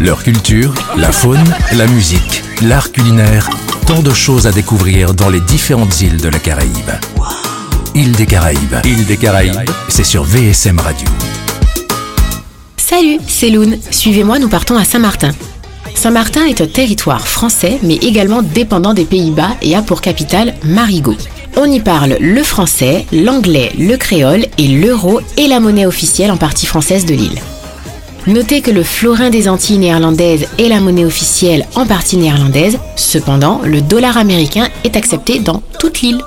Leur culture, la faune, la musique, l'art culinaire, tant de choses à découvrir dans les différentes îles de la Caraïbe. Île des Caraïbes, Île des Caraïbes, c'est sur VSM Radio. Salut, c'est Loun. Suivez-moi, nous partons à Saint-Martin. Saint-Martin est un territoire français, mais également dépendant des Pays-Bas et a pour capitale Marigot. On y parle le français, l'anglais, le créole et l'euro est la monnaie officielle en partie française de l'île. Notez que le florin des Antilles néerlandaises est la monnaie officielle en partie néerlandaise, cependant le dollar américain est accepté dans toute l'île.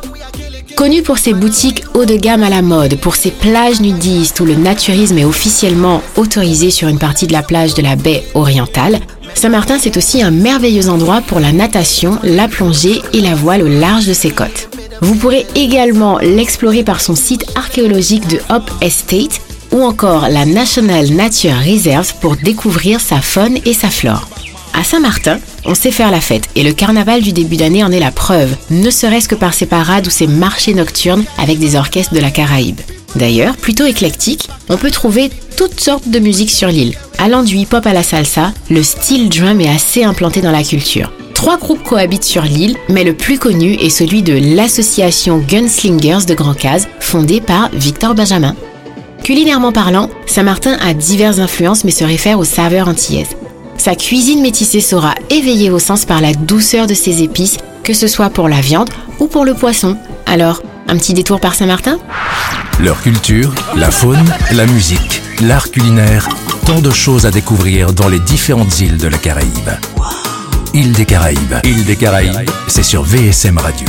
Connu pour ses boutiques haut de gamme à la mode, pour ses plages nudistes où le naturisme est officiellement autorisé sur une partie de la plage de la baie orientale, Saint-Martin c'est aussi un merveilleux endroit pour la natation, la plongée et la voile au large de ses côtes. Vous pourrez également l'explorer par son site archéologique de Hop Estate ou encore la National Nature Reserve pour découvrir sa faune et sa flore. À Saint-Martin, on sait faire la fête et le carnaval du début d'année en est la preuve, ne serait-ce que par ses parades ou ses marchés nocturnes avec des orchestres de la Caraïbe. D'ailleurs, plutôt éclectique, on peut trouver toutes sortes de musique sur l'île. Allant du hip-hop à la salsa, le style drum est assez implanté dans la culture. Trois groupes cohabitent sur l'île, mais le plus connu est celui de l'association Gunslingers de Grand Case, fondée par Victor Benjamin. Culinairement parlant, Saint-Martin a diverses influences mais se réfère aux saveurs antillaises. Sa cuisine métissée saura éveiller vos sens par la douceur de ses épices, que ce soit pour la viande ou pour le poisson. Alors, un petit détour par Saint-Martin? Leur culture, la faune, la musique, l'art culinaire, tant de choses à découvrir dans les différentes îles de la Caraïbe. Île des Caraïbes, Île des Caraïbes, c'est sur VSM Radio.